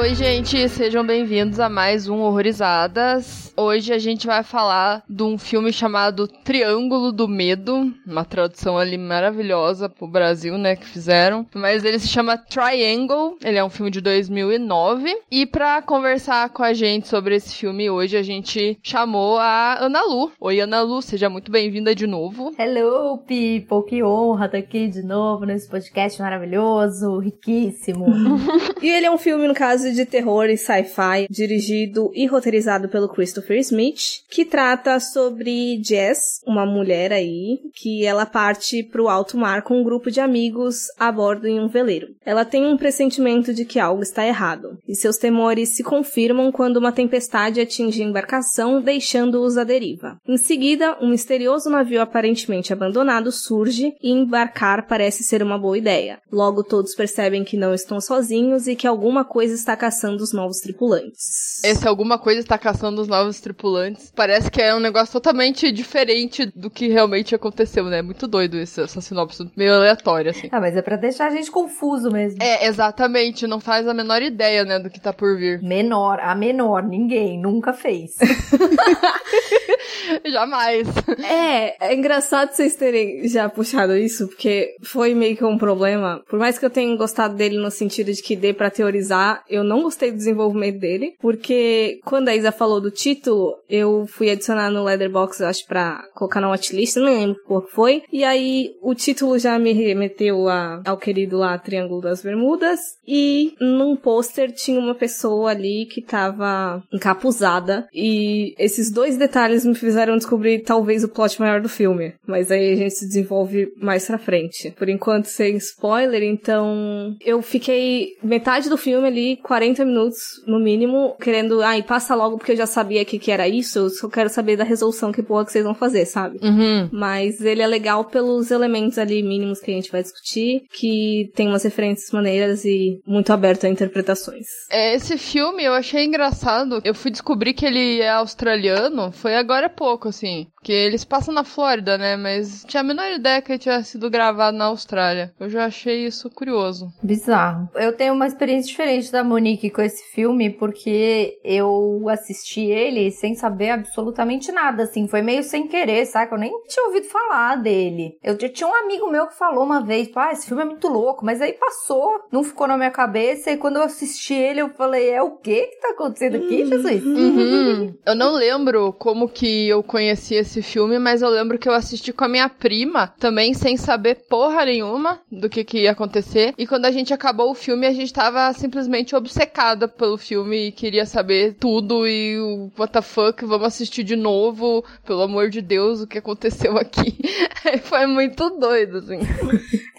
Oi, gente, sejam bem-vindos a mais um Horrorizadas. Hoje a gente vai falar de um filme chamado Triângulo do Medo, uma tradução ali maravilhosa pro Brasil, né, que fizeram. Mas ele se chama Triangle, ele é um filme de 2009. E pra conversar com a gente sobre esse filme hoje, a gente chamou a Ana Lu. Oi, Ana Lu, seja muito bem-vinda de novo. Hello, people, que honra estar aqui de novo nesse podcast maravilhoso, riquíssimo. e ele é um filme, no caso, de terror e sci-fi, dirigido e roteirizado pelo Christopher Smith, que trata sobre Jess, uma mulher aí, que ela parte pro alto mar com um grupo de amigos a bordo em um veleiro. Ela tem um pressentimento de que algo está errado, e seus temores se confirmam quando uma tempestade atinge a embarcação, deixando-os à deriva. Em seguida, um misterioso navio aparentemente abandonado surge e embarcar parece ser uma boa ideia. Logo, todos percebem que não estão sozinhos e que alguma coisa está caçando os novos tripulantes. Esse alguma coisa está caçando os novos tripulantes. Parece que é um negócio totalmente diferente do que realmente aconteceu, né? Muito doido esse, essa sinopse, meio aleatória, assim. Ah, mas é pra deixar a gente confuso mesmo. É, exatamente. Não faz a menor ideia, né, do que tá por vir. Menor, a menor, ninguém, nunca fez. Jamais. É, é engraçado vocês terem já puxado isso, porque foi meio que um problema. Por mais que eu tenha gostado dele no sentido de que dê pra teorizar, eu não gostei do desenvolvimento dele, porque quando a Isa falou do título, eu fui adicionar no Leatherbox, acho, pra colocar na watchlist, não lembro qual foi. E aí, o título já me remeteu a, ao querido lá Triângulo das Bermudas, e num pôster tinha uma pessoa ali que tava encapuzada, e esses dois detalhes me fizeram descobrir talvez o plot maior do filme, mas aí a gente se desenvolve mais pra frente. Por enquanto, sem spoiler, então eu fiquei metade do filme ali, 40 minutos no mínimo, querendo, ai, passa logo porque eu já sabia que, que era isso, eu só quero saber da resolução que porra que vocês vão fazer, sabe? Uhum. Mas ele é legal pelos elementos ali mínimos que a gente vai discutir, que tem umas referências maneiras e muito aberto a interpretações. É, esse filme eu achei engraçado. Eu fui descobrir que ele é australiano, foi agora há pouco, assim. Porque eles passam na Flórida, né? Mas tinha a menor ideia que ele tinha sido gravado na Austrália. Eu já achei isso curioso. Bizarro. Eu tenho uma experiência diferente da Monique com esse filme, porque eu assisti ele sem saber absolutamente nada, assim. Foi meio sem querer, saca? Eu nem tinha ouvido falar dele. Eu tinha um amigo meu que falou uma vez, pá, esse filme é muito louco, mas aí passou, não ficou na minha cabeça, e quando eu assisti ele, eu falei, é o que que tá acontecendo aqui, Jesus? Uhum. Eu não lembro como que eu conheci esse filme, mas eu lembro que eu assisti com a minha prima, também sem saber porra nenhuma do que, que ia acontecer. E quando a gente acabou o filme, a gente tava simplesmente obcecada pelo filme e queria saber tudo e o what the fuck, vamos assistir de novo, pelo amor de Deus, o que aconteceu aqui. Foi muito doido, assim.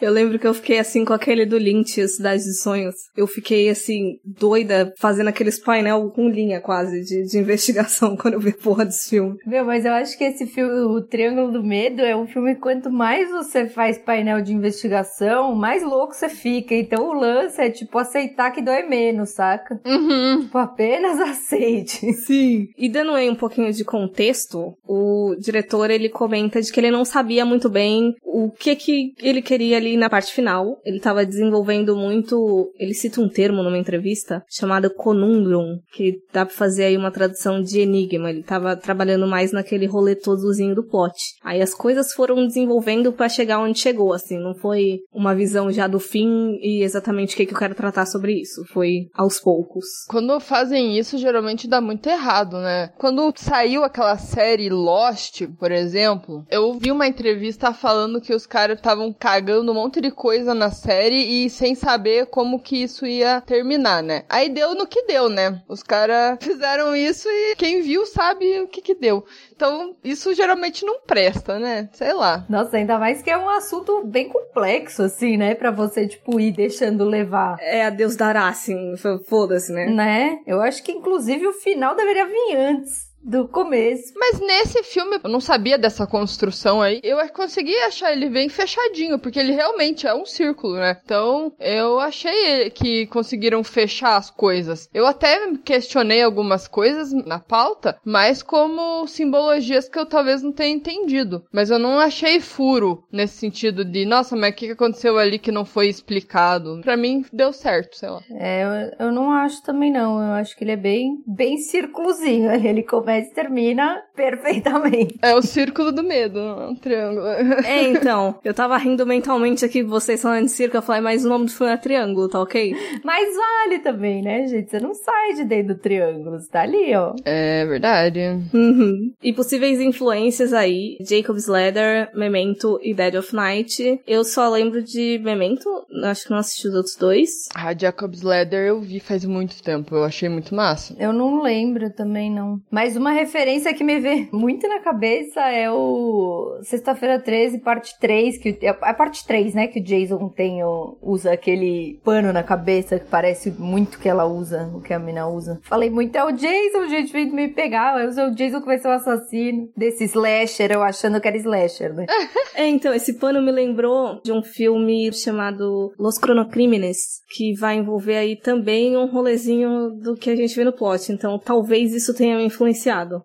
Eu lembro que eu fiquei assim com aquele do Lynch, Cidade de Sonhos. Eu fiquei assim, doida, fazendo aqueles painel com linha quase de, de investigação quando eu vi porra desse filme. Meu, mas eu acho que esse filme, o Triângulo do Medo, é um filme que quanto mais você faz painel de investigação, mais louco você fica. Então o lance é, tipo, aceitar que dói menos, saca? Uhum. Tipo, apenas aceite. Sim. E dando aí um pouquinho de contexto, o diretor, ele comenta de que ele não sabia muito bem o que que ele queria ali na parte final. Ele tava desenvolvendo muito, ele cita um termo numa entrevista chamado conundrum, que dá pra fazer aí uma tradução de enigma. Ele tava trabalhando mais naquele rolê todozinho do plot. Aí as coisas foram desenvolvendo para chegar onde chegou, assim, não foi uma visão já do fim e exatamente o que, que eu quero tratar sobre isso. Foi aos poucos. Quando fazem isso, geralmente dá muito errado, né? Quando saiu aquela série Lost, por exemplo, eu vi uma entrevista falando que os caras estavam cagando monte de coisa na série e sem saber como que isso ia terminar, né? Aí deu no que deu, né? Os caras fizeram isso e quem viu sabe o que que deu. Então, isso geralmente não presta, né? Sei lá. Nossa, ainda mais que é um assunto bem complexo, assim, né? Pra você, tipo, ir deixando levar. É a Deus dará, assim, foda-se, né? Né? Eu acho que, inclusive, o final deveria vir antes. Do começo. Mas nesse filme, eu não sabia dessa construção aí. Eu consegui achar ele bem fechadinho, porque ele realmente é um círculo, né? Então, eu achei que conseguiram fechar as coisas. Eu até questionei algumas coisas na pauta, mas como simbologias que eu talvez não tenha entendido. Mas eu não achei furo nesse sentido de, nossa, mas o que aconteceu ali que não foi explicado? Para mim, deu certo, sei lá. É, eu, eu não acho também não. Eu acho que ele é bem, bem círculozinho. Ele começa e termina perfeitamente. É o círculo do medo, um triângulo. É, então. Eu tava rindo mentalmente aqui, vocês falando de círculo, eu falei, mas o nome do filme é Triângulo, tá ok? Mas vale também, né, gente? Você não sai de dentro do triângulo, você tá ali, ó. É verdade. Uhum. E possíveis influências aí, Jacob's Ladder, Memento e Dead of Night. Eu só lembro de Memento, acho que não assisti os outros dois. Ah, Jacob's Ladder eu vi faz muito tempo, eu achei muito massa. Eu não lembro também, não. Mas uma referência que me vê muito na cabeça é o Sexta-feira 13, parte 3, que é a parte 3, né, que o Jason tem, o, usa aquele pano na cabeça que parece muito que ela usa, o que a mina usa. Falei muito, é o Jason, gente, veio me pegar, sou o Jason que vai ser o assassino desse slasher, eu achando que era slasher, né? é, então, esse pano me lembrou de um filme chamado Los Cronocrímenes, que vai envolver aí também um rolezinho do que a gente vê no plot, então talvez isso tenha me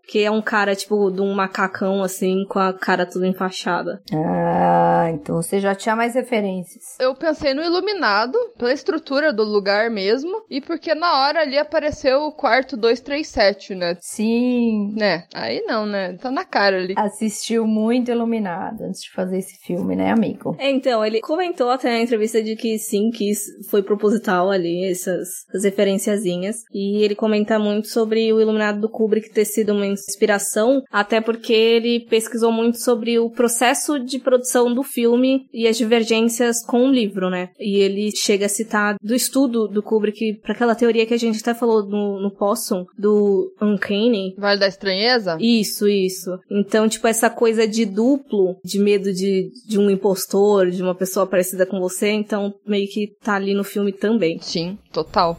que é um cara, tipo, de um macacão, assim, com a cara toda enfaixada. Ah, então você já tinha mais referências. Eu pensei no Iluminado, pela estrutura do lugar mesmo, e porque na hora ali apareceu o quarto 237, né? Sim. Né? Aí não, né? Tá na cara ali. Assistiu muito Iluminado antes de fazer esse filme, né, amigo? É, então, ele comentou até na entrevista de que sim, que foi proposital ali, essas, essas referenciazinhas. E ele comenta muito sobre o Iluminado do Kubrick ter sido uma inspiração, até porque ele pesquisou muito sobre o processo de produção do filme e as divergências com o livro, né? E ele chega a citar do estudo do Kubrick para aquela teoria que a gente até falou no, no Possum, do Uncanny. Vale da Estranheza? Isso, isso. Então, tipo, essa coisa de duplo, de medo de, de um impostor, de uma pessoa parecida com você, então meio que tá ali no filme também. Sim, total.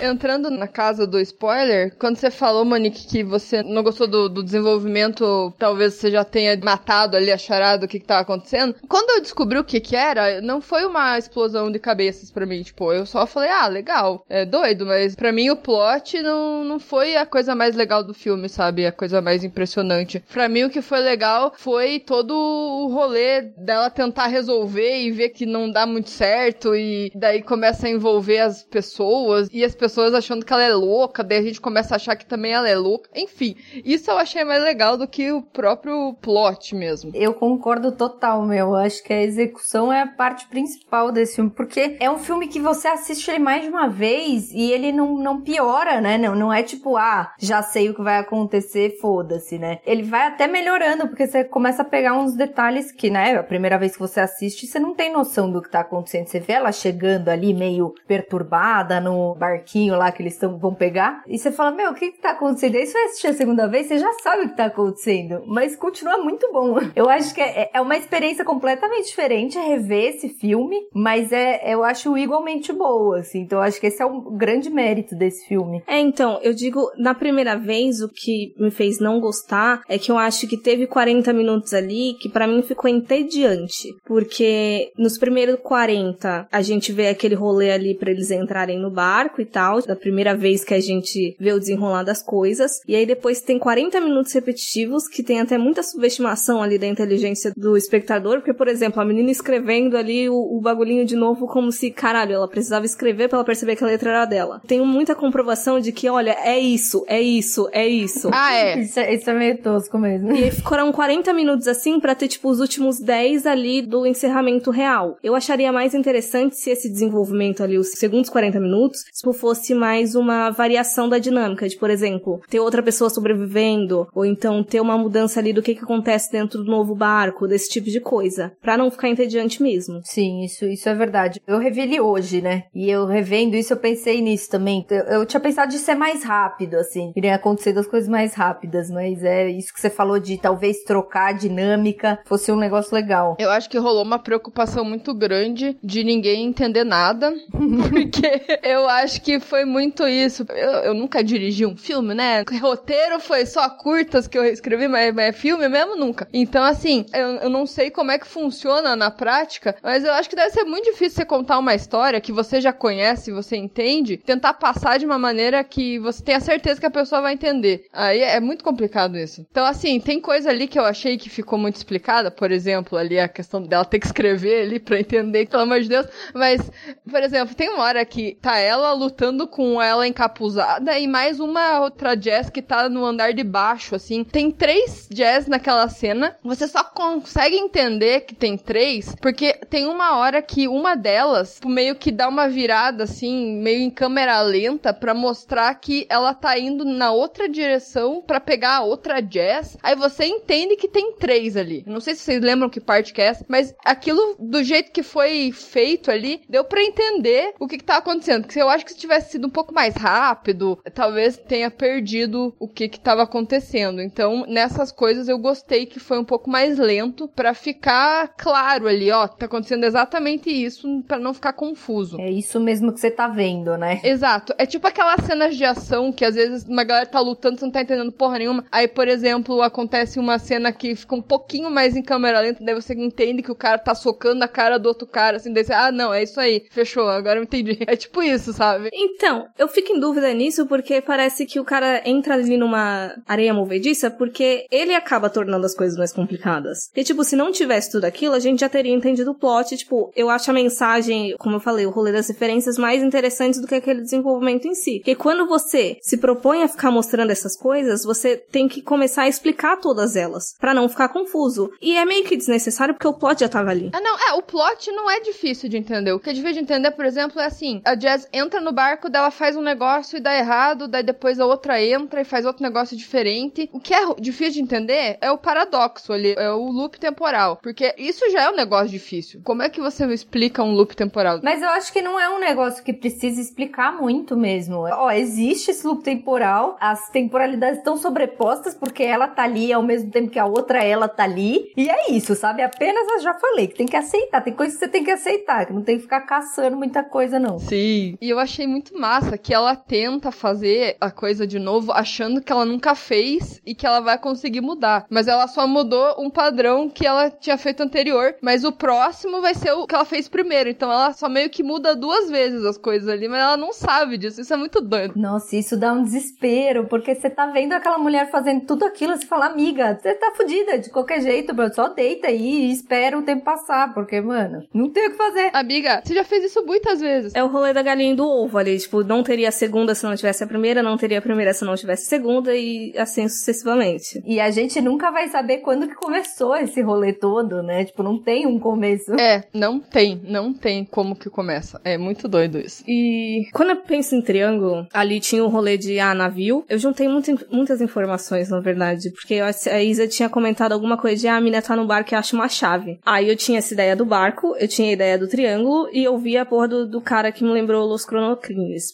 Entrando na casa do spoiler, quando você falou, Monique, que você não gostou do, do desenvolvimento, talvez você já tenha matado ali a charada do que, que tava acontecendo. Quando eu descobri o que que era, não foi uma explosão de cabeças para mim. Tipo, eu só falei, ah, legal, é doido, mas para mim o plot não, não foi a coisa mais legal do filme, sabe? A coisa mais impressionante. Para mim o que foi legal foi todo o rolê dela tentar resolver e ver que não dá muito certo e daí começa a envolver as pessoas e as pessoas pessoas achando que ela é louca, daí a gente começa a achar que também ela é louca. Enfim, isso eu achei mais legal do que o próprio plot mesmo. Eu concordo total, meu. Acho que a execução é a parte principal desse filme, porque é um filme que você assiste ele mais de uma vez e ele não, não piora, né? Não, não é tipo, ah, já sei o que vai acontecer, foda-se, né? Ele vai até melhorando, porque você começa a pegar uns detalhes que, né, a primeira vez que você assiste, você não tem noção do que tá acontecendo. Você vê ela chegando ali meio perturbada no barquinho lá que eles tão, vão pegar. E você fala, meu, o que que tá acontecendo? Aí você vai assistir a segunda vez, você já sabe o que tá acontecendo. Mas continua muito bom. Eu acho que é, é uma experiência completamente diferente rever esse filme, mas é, eu acho igualmente boa, assim. Então eu acho que esse é o grande mérito desse filme. É, então, eu digo, na primeira vez, o que me fez não gostar é que eu acho que teve 40 minutos ali que para mim ficou entediante. Porque nos primeiros 40 a gente vê aquele rolê ali para eles entrarem no barco e tal, da primeira vez que a gente vê o desenrolar das coisas. E aí depois tem 40 minutos repetitivos, que tem até muita subestimação ali da inteligência do espectador, porque, por exemplo, a menina escrevendo ali o, o bagulhinho de novo como se, caralho, ela precisava escrever pra ela perceber que a letra era dela. Tenho muita comprovação de que, olha, é isso, é isso, é isso. Ah, é. Isso, é, isso é meio tosco mesmo. E aí ficaram 40 minutos assim pra ter, tipo, os últimos 10 ali do encerramento real. Eu acharia mais interessante se esse desenvolvimento ali, os segundos 40 minutos, se fosse fosse mais uma variação da dinâmica, de, por exemplo, ter outra pessoa sobrevivendo, ou então ter uma mudança ali do que, que acontece dentro do novo barco, desse tipo de coisa, para não ficar entediante mesmo. Sim, isso, isso é verdade. Eu revi ele hoje, né? E eu revendo isso, eu pensei nisso também. Eu, eu tinha pensado de ser mais rápido, assim. Iria acontecer das coisas mais rápidas, mas é isso que você falou de talvez trocar a dinâmica fosse um negócio legal. Eu acho que rolou uma preocupação muito grande de ninguém entender nada, porque eu acho que foi muito isso. Eu, eu nunca dirigi um filme, né? Roteiro foi só curtas que eu escrevi, mas, mas é filme mesmo nunca. Então, assim, eu, eu não sei como é que funciona na prática, mas eu acho que deve ser muito difícil você contar uma história que você já conhece, você entende, tentar passar de uma maneira que você tenha certeza que a pessoa vai entender. Aí é muito complicado isso. Então, assim, tem coisa ali que eu achei que ficou muito explicada, por exemplo, ali a questão dela ter que escrever ali pra entender, pelo amor de Deus. Mas, por exemplo, tem uma hora que tá ela lutando com ela encapuzada e mais uma outra Jazz que tá no andar de baixo, assim. Tem três Jazz naquela cena. Você só consegue entender que tem três, porque tem uma hora que uma delas meio que dá uma virada, assim, meio em câmera lenta, para mostrar que ela tá indo na outra direção para pegar a outra Jazz. Aí você entende que tem três ali. Não sei se vocês lembram que parte que é essa, mas aquilo, do jeito que foi feito ali, deu para entender o que, que tá acontecendo. Porque eu acho que se tivesse sido um pouco mais rápido, talvez tenha perdido o que que tava acontecendo. Então, nessas coisas eu gostei que foi um pouco mais lento para ficar claro ali, ó, tá acontecendo exatamente isso para não ficar confuso. É isso mesmo que você tá vendo, né? Exato. É tipo aquelas cenas de ação que às vezes uma galera tá lutando, você não tá entendendo porra nenhuma. Aí, por exemplo, acontece uma cena que fica um pouquinho mais em câmera lenta, daí você entende que o cara tá socando a cara do outro cara, assim, daí você, ah, não, é isso aí, fechou, agora eu entendi. É tipo isso, sabe? Então, eu fico em dúvida nisso porque parece que o cara entra ali numa areia movediça porque ele acaba tornando as coisas mais complicadas. Porque, tipo, se não tivesse tudo aquilo, a gente já teria entendido o plot. Tipo, eu acho a mensagem, como eu falei, o rolê das referências mais interessantes do que aquele desenvolvimento em si. Porque quando você se propõe a ficar mostrando essas coisas, você tem que começar a explicar todas elas, para não ficar confuso. E é meio que desnecessário porque o plot já tava ali. Ah, não, é, o plot não é difícil de entender. O que é difícil de entender, por exemplo, é assim: a Jazz entra no barco, dela faz um negócio e dá errado, daí depois a outra entra e faz outro negócio diferente. O que é difícil de entender é o paradoxo ali, é o loop temporal. Porque isso já é um negócio difícil. Como é que você explica um loop temporal? Mas eu acho que não é um negócio que precisa explicar muito mesmo. Ó, existe esse loop temporal, as temporalidades estão sobrepostas porque ela tá ali ao mesmo tempo que a outra ela tá ali. E é isso, sabe? Apenas eu já falei que tem que aceitar. Tem coisas que você tem que aceitar, que não tem que ficar caçando muita coisa, não. Sim. E eu achei muito massa que ela tenta fazer a coisa de novo, achando que ela nunca fez e que ela vai conseguir mudar. Mas ela só mudou um padrão que ela tinha feito anterior. Mas o próximo vai ser o que ela fez primeiro. Então ela só meio que muda duas vezes as coisas ali, mas ela não sabe disso. Isso é muito doido. Nossa, isso dá um desespero, porque você tá vendo aquela mulher fazendo tudo aquilo, você fala, amiga, você tá fodida de qualquer jeito, bro. Só deita aí e espera o tempo passar, porque, mano, não tem o que fazer. Amiga, você já fez isso muitas vezes. É o rolê da galinha do ovo ali, tipo, não teria a segunda se não tivesse a primeira, não teria a primeira se não tivesse a segunda e assim sucessivamente. E a gente nunca vai saber quando que começou esse rolê todo, né? Tipo, não tem um começo. É, não tem, não tem como que começa. É muito doido isso. E quando eu penso em triângulo, ali tinha o rolê de ah, navio. Eu juntei muito, muitas informações, na verdade, porque a Isa tinha comentado alguma coisa de ah, a mina tá no barco e acha uma chave. Aí eu tinha essa ideia do barco, eu tinha a ideia do triângulo e eu vi a porra do, do cara que me lembrou Los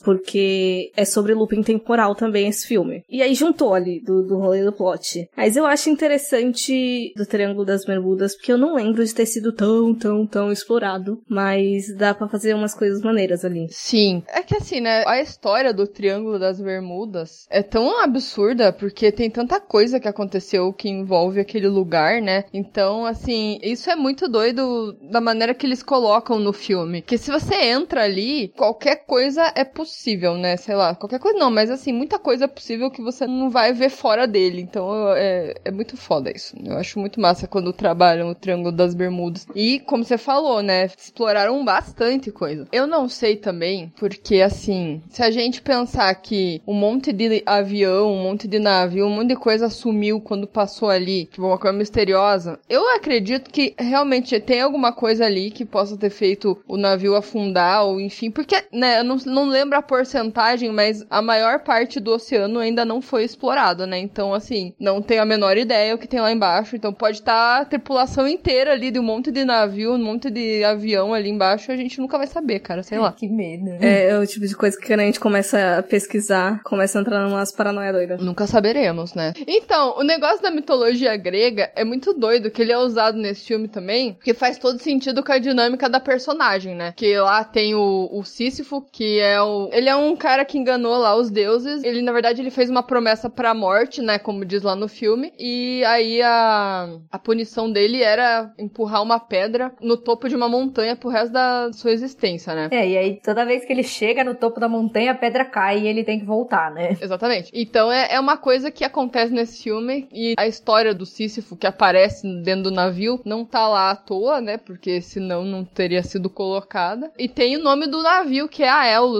Porque é sobre looping temporal também esse filme. E aí juntou ali do, do rolê do plot. Mas eu acho interessante do Triângulo das Bermudas, porque eu não lembro de ter sido tão, tão, tão explorado, mas dá para fazer umas coisas maneiras ali. Sim. É que assim, né, a história do Triângulo das Bermudas é tão absurda, porque tem tanta coisa que aconteceu que envolve aquele lugar, né? Então, assim, isso é muito doido da maneira que eles colocam no filme. Que se você entra ali, qualquer coisa é possível, né? Sei lá, qualquer coisa não, mas assim, muita coisa é possível que você não vai ver fora dele. Então é, é muito foda isso. Eu acho muito massa quando trabalham o Triângulo das Bermudas. E, como você falou, né? Exploraram bastante coisa. Eu não sei também, porque assim, se a gente pensar que um monte de avião, um monte de navio, um monte de coisa sumiu quando passou ali, tipo uma coisa misteriosa, eu acredito que realmente tem alguma coisa ali que possa ter feito o navio afundar, ou enfim, porque, né, eu não, não lembro a porcentagem, mas a maior parte do oceano ainda não foi explorado, né? Então, assim, não tenho a menor ideia o que tem lá embaixo. Então pode estar a tripulação inteira ali de um monte de navio, um monte de avião ali embaixo, a gente nunca vai saber, cara, sei lá. Que medo. né? É, é o tipo de coisa que quando a gente começa a pesquisar, começa a entrar numas paranoia doidas. Nunca saberemos, né? Então, o negócio da mitologia grega é muito doido, que ele é usado nesse filme também, porque faz todo sentido com a dinâmica da personagem, né? Que lá tem o, o Sísifo, que é o... Ele é um cara que enganou lá os deuses. Ele, na verdade, ele fez uma promessa pra morte, né? Como diz lá no filme. E aí a, a punição dele era empurrar uma pedra no topo de uma montanha pro resto da sua existência, né? É, e aí toda vez que ele chega no topo da montanha, a pedra cai e ele tem que voltar, né? Exatamente. Então é, é uma coisa que acontece nesse filme e a história do Sísifo que aparece dentro do navio não tá lá à toa, né? Porque senão não teria sido colocada. E tem o nome do navio, que é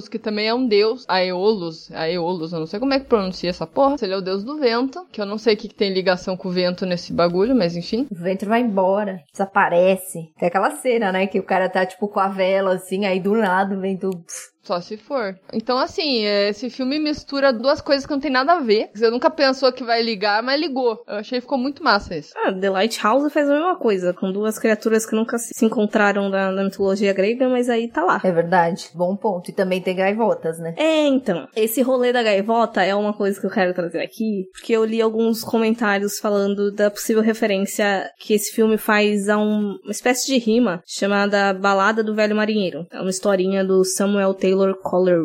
Aeolus, que também é um deus. Aeolus, Aeolus, eu não sei como é que pronuncia essa porra. Ele é o deus do vento, que eu não sei o que, que tem ligação com o vento nesse bagulho, mas enfim. O vento vai embora, desaparece. Tem aquela cena, né? Que o cara tá, tipo, com a vela, assim, aí do nada o vento... pff, Só se for. Então, assim, é, esse filme mistura duas coisas que não tem nada a ver. Você nunca pensou que vai ligar, mas ligou. Eu achei que ficou muito massa isso. Ah, The Lighthouse faz a mesma coisa, com duas criaturas que nunca se encontraram na, na mitologia grega, mas aí tá lá. É verdade, bom ponto. E também tem gaivotas, né? É, então, esse rolê da gaivota é uma coisa que eu quero trazer aqui, porque eu li alguns comentários falando da possível referência que esse filme faz a um- uma espécie de rima chamada Balada do Velho Marinheiro. É uma historinha do Samuel Taylor Coller,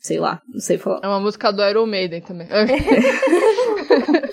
sei lá, não sei falar. É uma música do Iron Maiden também.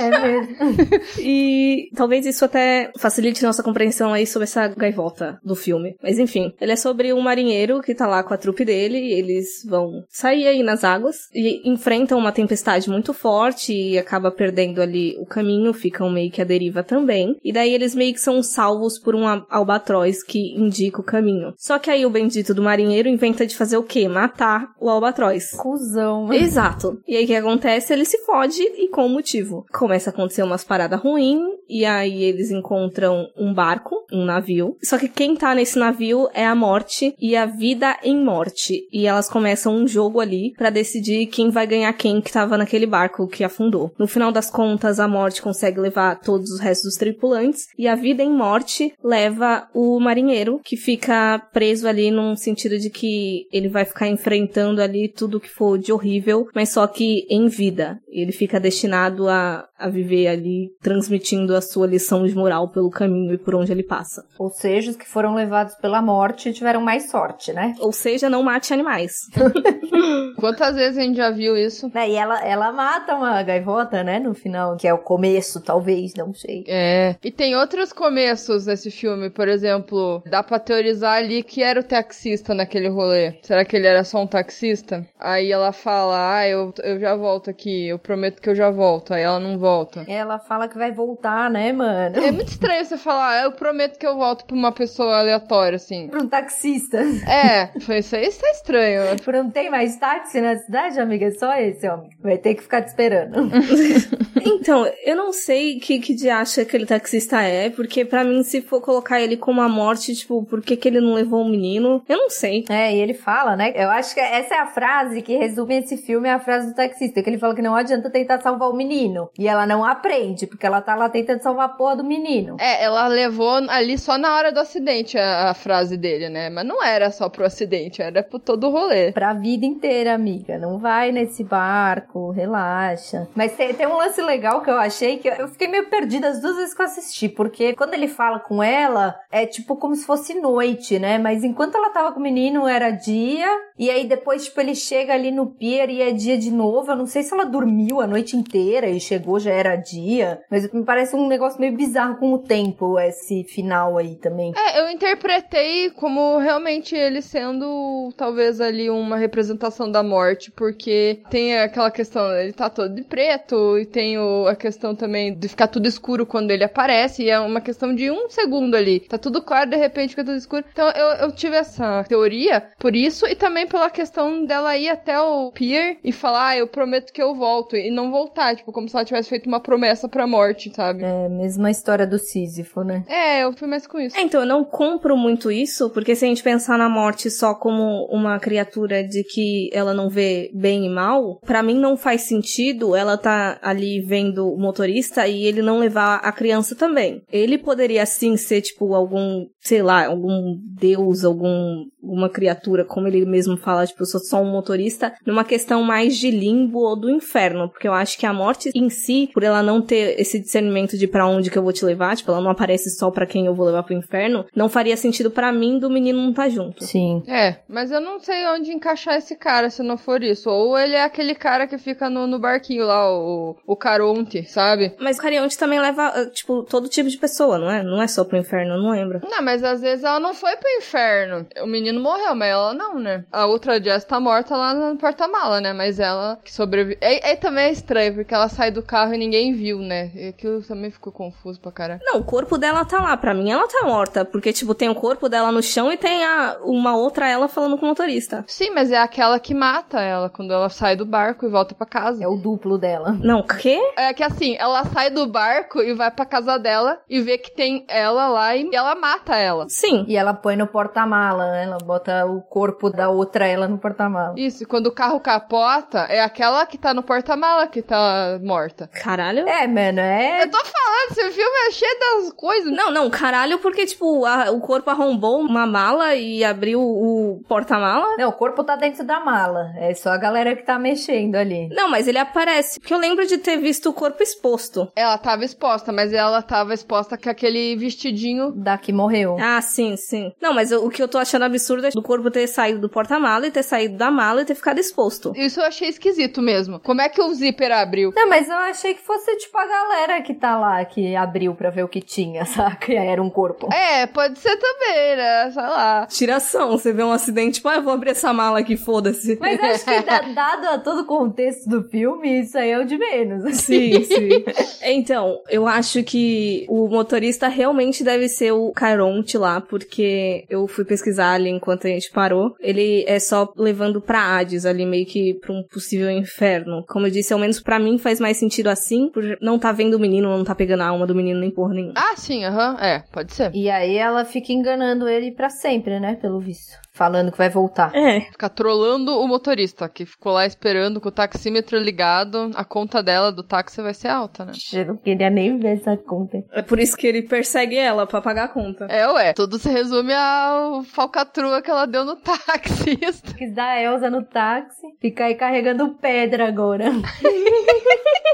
É mesmo. E talvez isso até facilite nossa compreensão aí sobre essa gaivota do filme. Mas enfim, ele é sobre um marinheiro que tá lá com a trupe dele, e eles vão sair aí nas águas e enfrentam uma tempestade muito forte e acaba perdendo ali o caminho, ficam meio que à deriva também. E daí eles meio que são salvos por um albatroz que indica o caminho. Só que aí o bendito do marinheiro inventa de fazer o quê? Matar o albatroz. Cusão. Exato. E aí o que acontece? Ele se fode e com motivo. Começa a acontecer umas paradas ruins, e aí eles encontram um barco, um navio. Só que quem tá nesse navio é a morte e a vida em morte. E elas começam um jogo ali pra decidir quem vai ganhar quem que tava naquele barco que afundou. No final das contas, a morte consegue levar todos os restos dos tripulantes, e a vida em morte leva o marinheiro, que fica preso ali num sentido de que ele vai ficar enfrentando ali tudo que for de horrível, mas só que em vida. Ele fica destinado a, a viver ali, transmitindo a sua lição de moral pelo caminho e por onde ele passa. Ou seja, os que foram levados pela morte tiveram mais sorte, né? Ou seja, não mate animais. Quantas vezes a gente já viu isso? É, E ela, ela mata uma gaivota, né? No final, que é o começo, talvez, não sei. É. E tem outros começos nesse filme, por exemplo, dá pra teorizar ali que era o taxista naquele rolê. Será que ele era só um taxista? Aí ela fala, ah, eu, eu já volto aqui, eu prometo que eu já volto. Aí ela não volta. Ela fala que vai voltar, né, mano? É muito estranho você falar, eu prometo que eu volto pra uma pessoa aleatória, assim. Pra um taxista. É, foi isso aí, isso é estranho. Não tem mais táxi na cidade, amiga? É só esse, homem. Vai ter que ficar te esperando. Então, eu não sei que, que de acha aquele taxista é, porque pra mim, se for colocar ele como a morte, tipo, por que, que ele não levou o menino? Eu não sei. É, e ele fala, né? Eu acho que essa é a frase que resume esse filme, é a frase do taxista, que ele fala que não adianta tentar salvar o menino. E ela não aprende, porque ela tá lá tentando salvar a porra do menino. É, ela levou ali só na hora do acidente a, a frase dele, né? Mas não era só pro acidente, era pro todo o rolê. Pra vida inteira, amiga. Não vai nesse barco, relaxa. Mas tem, tem um lance legal que eu achei que eu fiquei meio perdida as duas vezes que eu assisti, porque quando ele fala com ela, é tipo como se fosse noite, né? Mas enquanto ela tava com o menino era dia, e aí depois, tipo, ele chega ali no pier e é dia de novo. Eu não sei se ela dormiu a noite inteira e chegou já era dia, mas me parece um negócio meio bizarro com o tempo, esse final aí também. É, eu interpretei como realmente ele sendo talvez ali uma representação da morte, porque tem aquela questão, ele tá todo de preto, e tem o- a questão também de ficar tudo escuro quando ele aparece, e é uma questão de um segundo ali. Tá tudo claro, de repente fica tudo escuro. Então eu, eu tive essa teoria por isso, e também pela questão dela ir até o pier e falar, ah, eu prometo que eu volto, e não voltar, tipo, como se ela tivesse feito uma promessa pra morte, sabe? É, mesma história do Sísifo, né? É, eu fui mais com isso. É, então, eu não compro muito isso, porque se a gente pensar na morte só como uma criatura de que ela não vê bem e mal, para mim não faz sentido ela tá ali vendo o motorista e ele não levar a criança também. Ele poderia sim ser, tipo, algum, sei lá, algum deus, algum uma criatura, como ele mesmo fala, tipo, eu sou só um motorista, numa questão mais de limbo ou do inferno, porque eu acho que a morte em si, por ela não ter esse discernimento de para onde que eu vou te levar, tipo, ela não aparece só para quem eu vou levar pro inferno, não faria sentido para mim do menino não tá junto. Sim. É, mas eu não sei onde encaixar esse cara se não for isso. Ou ele é aquele cara que fica no, no barquinho lá, o, o Caronte, sabe? Mas o Carionte também leva, eh, tipo, todo tipo de pessoa, não é? Não é só pro inferno, eu não lembro. Não, mas às vezes ela não foi pro inferno. O menino morreu, mas ela não, né? A outra Jess tá morta lá no porta-mala, né? Mas ela que sobreviveu. E, e também é estranho, porque ela sai do carro e ninguém viu, né? E aquilo também ficou confuso pra caralho. Não, o corpo dela tá lá. Pra mim, ela tá morta. Porque, tipo, tem o corpo dela no chão e tem a, uma outra ela falando com o motorista. Sim, mas é aquela que mata ela quando ela sai do barco e volta pra casa. É o duplo dela. Não, quê? É que assim, ela sai do barco e vai pra casa dela e vê que tem ela lá e ela mata ela. Sim. E ela põe no porta-mala, né? Ela bota o corpo da outra ela no porta-mala. Isso, e quando o carro capota, é aquela que tá no porta-mala que tá morta. Caralho. É, mano, é. Eu tô falando, esse filme é cheio das coisas. Não, não, caralho, porque, tipo, a- o corpo arrombou uma mala e abriu o porta-mala. Não, o corpo tá dentro da mala. É só a galera que tá mexendo ali. Não, mas ele aparece. Porque eu lembro de ter visto o corpo exposto. Ela tava exposta, mas ela tava exposta com aquele vestidinho. Da que morreu. Ah, sim, sim. Não, mas eu- o que eu tô achando absurdo é do corpo ter saído do porta-mala e ter saído da mala e ter ficado exposto. Isso eu achei esquisito mesmo. Como é que o zíper abriu? Não, mas eu achei que fosse tipo a galera que tá lá, que abriu pra ver o que tinha, saca? E aí era um corpo. É, pode ser também, né? Sei lá. Tiração, você vê um acidente, tipo, ah, eu vou abrir essa mala aqui, foda-se. Mas acho que, da- dado a todo o contexto do filme, isso aí é o de menos. Sim, sim. Então, eu acho que o motorista realmente deve ser o Caronte lá, porque eu fui pesquisar ali enquanto a gente parou. Ele é só levando pra Hades ali, meio que pra um possível inferno. Como eu disse, ao menos pra mim faz mais sentido assim, por não tá vendo o menino, não tá pegando a alma do menino nem porra nenhuma. Ah, sim, aham. É, pode ser. E aí ela fica enganando ele pra sempre, né? Pelo visto. Falando que vai voltar. É, Ficar trolando o motorista, que ficou lá esperando com o taxímetro ligado. A conta dela do táxi vai ser alta, né? Eu não queria nem ver essa conta. é por isso que ele persegue ela, pra pagar a conta. É, ué. Tudo se resume à falcatrua que ela deu no taxista. Quis dar a Elsa no táxi, fica aí carregando pedra agora.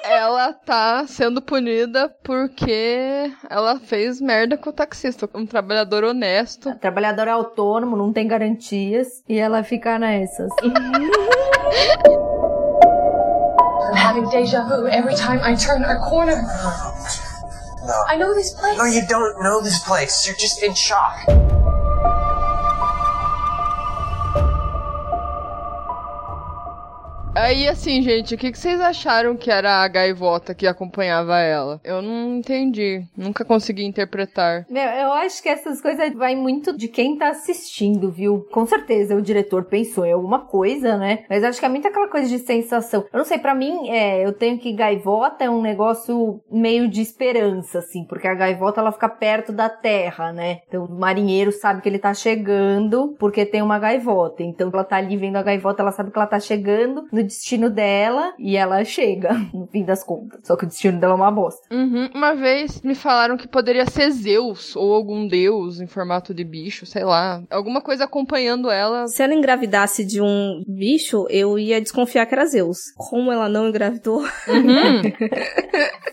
ela tá sendo punida porque ela fez merda com o taxista. Um trabalhador honesto. Trabalhador autônomo, não tem garantias, e ela fica nessas. I'm having deja vu every time I turn a corner. No. I know this place. No, you don't know this place. You're just in shock. Aí, assim, gente, o que, que vocês acharam que era a gaivota que acompanhava ela? Eu não entendi. Nunca consegui interpretar. Meu, eu acho que essas coisas vai muito de quem tá assistindo, viu? Com certeza o diretor pensou em alguma coisa, né? Mas acho que é muito aquela coisa de sensação. Eu não sei, pra mim, é, eu tenho que gaivota é um negócio meio de esperança, assim, porque a gaivota ela fica perto da terra, né? Então o marinheiro sabe que ele tá chegando porque tem uma gaivota. Então ela tá ali vendo a gaivota, ela sabe que ela tá chegando no destino dela e ela chega, no fim das contas. Só que o destino dela é uma bosta. Uhum. Uma vez me falaram que poderia ser Zeus ou algum deus em formato de bicho, sei lá. Alguma coisa acompanhando ela. Se ela engravidasse de um bicho, eu ia desconfiar que era Zeus. Como ela não engravidou, Uhum.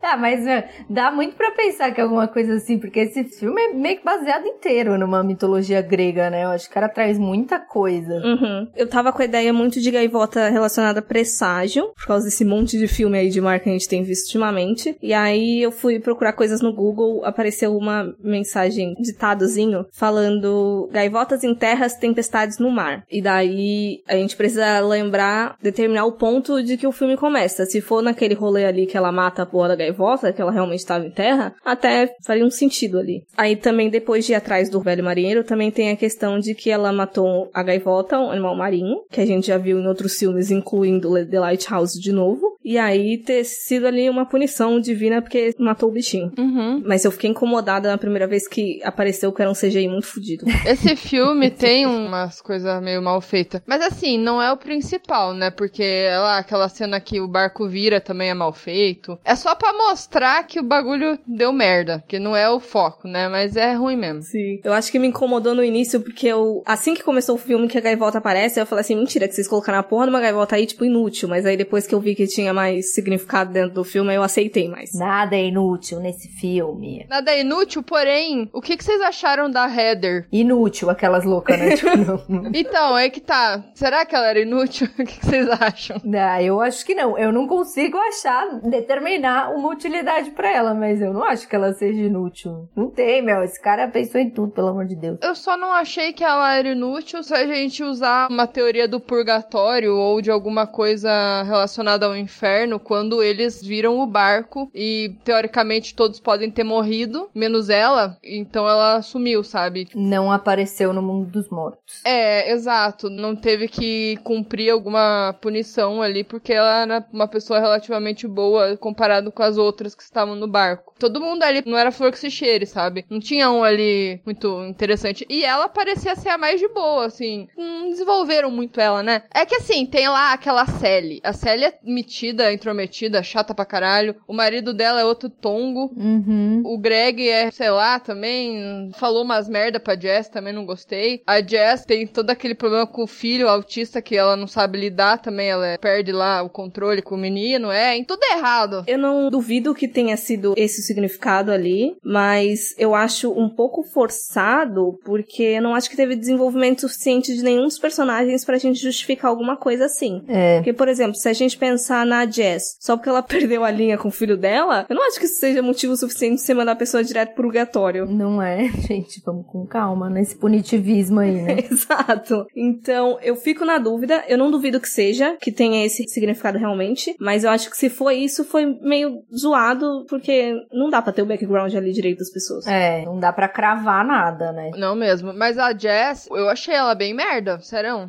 Tá, mas meu, dá muito pra pensar que é alguma coisa assim, porque esse filme é meio que baseado inteiro numa mitologia grega, né? Eu acho que o cara traz muita coisa. Uhum. Eu tava com a ideia muito de gaivota relacionada a presságio, por causa desse monte de filme aí de marca que a gente tem visto ultimamente. E aí eu fui procurar coisas no Google, apareceu uma mensagem ditadozinho falando gaivotas em terras, tempestades no mar. E daí a gente precisa lembrar, determinar o ponto de que o filme começa. Se for naquele rolê ali que ela mata a porra da gaivota, que ela realmente estava em terra, até faria um sentido ali. Aí também, depois de ir atrás do velho marinheiro, também tem a questão de que ela matou a gaivota, um animal marinho, que a gente já viu em outros filmes, incluindo The Lighthouse de novo. E aí ter sido ali uma punição divina porque matou o bichinho. Uhum. Mas eu fiquei incomodada na primeira vez que apareceu que era um CGI muito fodido. Esse filme tem umas coisas meio mal feitas. Mas assim, não é o principal, né? Porque lá, aquela cena que o barco vira também é mal feito. É só pra mostrar que o bagulho deu merda. Que não é o foco, né? Mas é ruim mesmo. Sim. Eu acho que me incomodou no início porque eu, assim que começou o filme que a gaivota aparece, eu falei assim, mentira, que vocês colocaram a porra de uma gaivota aí, tipo, inútil. Mas aí depois que eu vi que tinha mais significado dentro do filme, eu aceitei mais. Nada é inútil nesse filme. Nada é inútil, porém, o que, que vocês acharam da Heather? Inútil, aquelas loucas, né? tipo, não. Então, é que tá. Será que ela era inútil? O que, que vocês acham? Ah, eu acho que não. Eu não consigo achar, determinar uma utilidade pra ela, mas eu não acho que ela seja inútil. Não tem, meu. Esse cara pensou em tudo, pelo amor de Deus. Eu só não achei que ela era inútil se a gente usar uma teoria do purgatório ou de alguma coisa relacionada ao inferno quando eles viram o barco e teoricamente todos podem ter morrido, menos ela, então ela sumiu, sabe? Não apareceu no mundo dos mortos. É, exato. Não teve que cumprir alguma punição ali porque ela era uma pessoa relativamente boa comparado com as outras que estavam no barco. Todo mundo ali não era flor que se cheire, sabe? Não tinha um ali muito interessante. E ela parecia ser a mais de boa, assim. Não desenvolveram muito ela, né? É que assim, tem lá aquela Sally. A Sally é metida, intrometida, chata pra caralho. O marido dela é outro tongo. Uhum. O Greg é, sei lá, também falou umas merda pra Jess, também não gostei. A Jess tem todo aquele problema com o filho autista que ela não sabe lidar também, ela perde lá o controle com o menino, é, em tudo errado. Eu não duvido que tenha sido esse o significado ali, mas eu acho um pouco forçado, porque eu não acho que teve desenvolvimento suficiente de nenhum dos personagens pra gente justificar alguma coisa assim. É. Porque, por exemplo, se a gente pensar na Jess, só porque ela perdeu a linha com o filho dela, eu não acho que isso seja motivo suficiente de você mandar a pessoa direto pro purgatório. Não é, gente, vamos com calma nesse punitivismo aí, né? Exato. Então, eu fico na dúvida. Eu não duvido que seja, que tenha esse significado realmente. Mas eu acho que se foi isso, foi meio zoado, porque não dá pra ter o background ali direito das pessoas. É, não dá pra cravar nada, né? Não mesmo. Mas a Jess, eu achei ela bem merda, serão.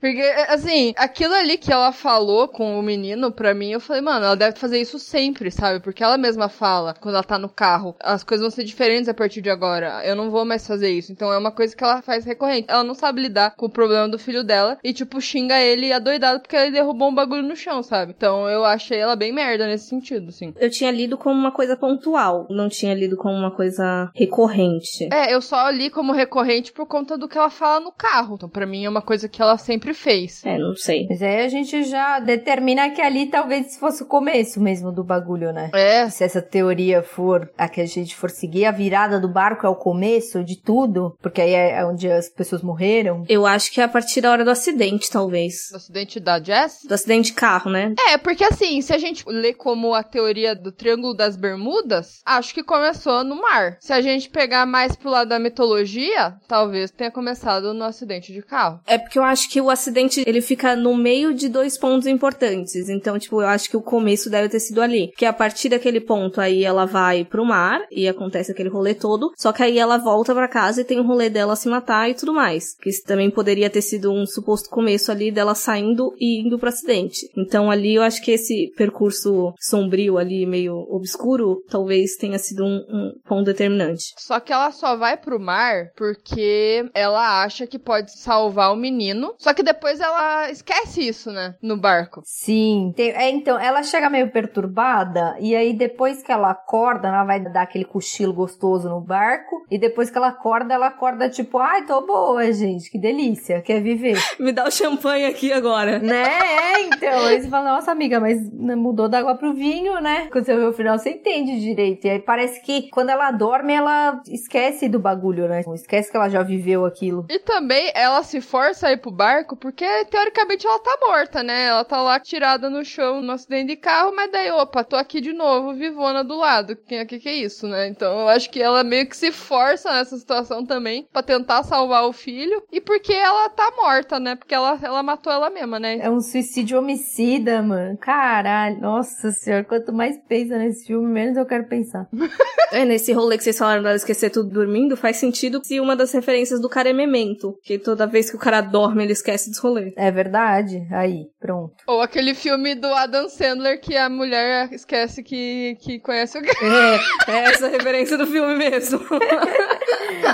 Porque, assim, aquilo ali que ela falou com o menino, pra mim, eu falei, mano, ela deve fazer isso sempre, sabe? Porque ela mesma fala, quando ela tá no carro, as coisas vão ser diferentes a partir de agora. Eu não vou mais fazer isso. Então é uma coisa que ela faz recorrente. Ela não sabe lidar com o problema do filho dela e, tipo, xinga ele adoidado porque ele derrubou um bagulho no chão, sabe? Então eu achei ela bem merda nesse sentido, assim. Eu tinha lido como uma coisa pontual, não tinha lido como uma coisa recorrente. É, eu só li como recorrente por conta do que ela fala no carro. Então, pra mim, é uma coisa que ela sempre fez. É, não sei. Mas aí a gente já determina que ali talvez fosse o começo mesmo do bagulho, né? É. Se essa teoria for a que a gente for seguir, a virada do barco é o começo de tudo, porque aí é onde as pessoas morreram. Eu acho que é a partir da hora do acidente, talvez. Do acidente da Jess? Do acidente de carro, né? É, porque assim, se a gente lê como a teoria do Triângulo das Bermudas, acho que começou no mar. Se a gente pegar mais pro lado da mitologia, talvez tenha começado no acidente de carro. É porque eu acho que o acidente, ele fica no meio de dois pontos importantes. Então, tipo, eu acho que o começo deve ter sido ali. Que a partir daquele ponto aí ela vai pro mar e acontece aquele rolê todo. Só que aí ela volta pra casa e tem o rolê dela se matar e tudo mais. Que isso também poderia ter sido um suposto começo ali dela saindo e indo pro acidente. Então ali eu acho que esse percurso sombrio ali, meio obscuro, talvez tenha sido um, um ponto determinante. Só que ela só vai pro mar porque ela acha que pode salvar o menino. Só que depois ela esquece isso, né? No barco. Sim. Tem- é, então, ela chega meio perturbada e aí depois que ela acorda, ela vai dar aquele cochilo gostoso no barco e depois que ela acorda, ela acorda tipo, ai, tô boa, gente, que delícia, quer viver. Me dá o champanhe aqui agora. né? É, então. Aí você fala, nossa amiga, mas mudou da água pro vinho, né? Quando você vê o final, você entende direito. E aí parece que quando ela dorme, ela esquece do bagulho, né? Esquece que ela já viveu aquilo. E também ela se força a ir pro barco porque, teoricamente, ela tá morta, né? Ela tá lá tirada no chão no acidente de carro, mas daí, opa, tô aqui de novo, vivona do lado. Que que, que é isso, né? Então eu acho que ela meio que se força nessa situação também pra tentar salvar o filho. E porque ela tá morta, né? Porque ela, ela matou ela mesma, né? É um suicídio homicida, mano. Caralho. Nossa senhora, quanto mais pensa nesse filme, menos eu quero pensar. É, nesse rolê que vocês falaram dela esquecer tudo dormindo, faz sentido se uma das referências do cara é memento. Que toda vez que o cara dorme, ele esquece dos rolês. É verdade? Aí, pronto. Ou aquele aquele filme do Adam Sandler que a mulher esquece que, que conhece o cara. É, é essa a referência do filme mesmo.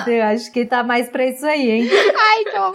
Eu acho que tá mais pra isso aí, hein? Ai, não.